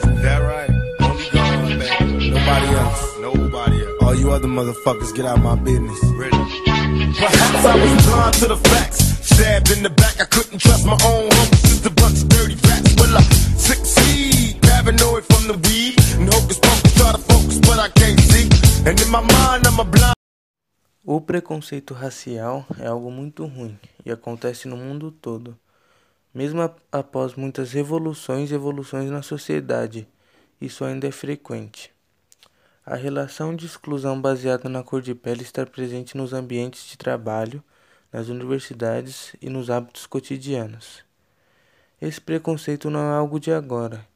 That right? Only God, man. Nobody else. Nobody else. All you other motherfuckers, get out my business. Perhaps I was blind to the facts. Stabbed in the back, I couldn't trust my own homies. Just a bunch of dirty facts. Will I succeed? Paranoid from the weed. And hocus pocus, try to focus, but I can't see. And in my mind, I'm a blind. O preconceito racial é algo muito ruim e acontece no mundo todo, mesmo após muitas revoluções e evoluções na sociedade, isso ainda é frequente. A relação de exclusão baseada na cor de pele está presente nos ambientes de trabalho, nas universidades e nos hábitos cotidianos. Esse preconceito não é algo de agora,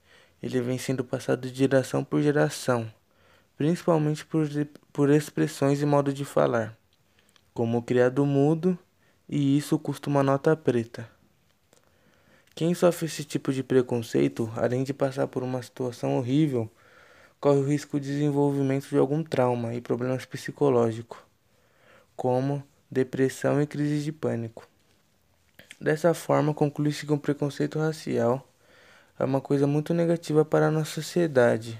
ele vem sendo passado de geração por geração principalmente por, por expressões e modo de falar, como o criado mudo, e isso custa uma nota preta. Quem sofre esse tipo de preconceito, além de passar por uma situação horrível, corre o risco de desenvolvimento de algum trauma e problemas psicológicos, como depressão e crise de pânico. Dessa forma, conclui-se que o preconceito racial é uma coisa muito negativa para a nossa sociedade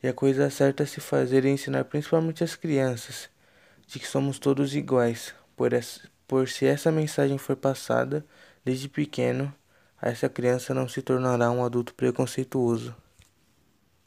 e a coisa certa a se fazer é ensinar principalmente as crianças de que somos todos iguais, por, essa, por se essa mensagem for passada desde pequeno, essa criança não se tornará um adulto preconceituoso.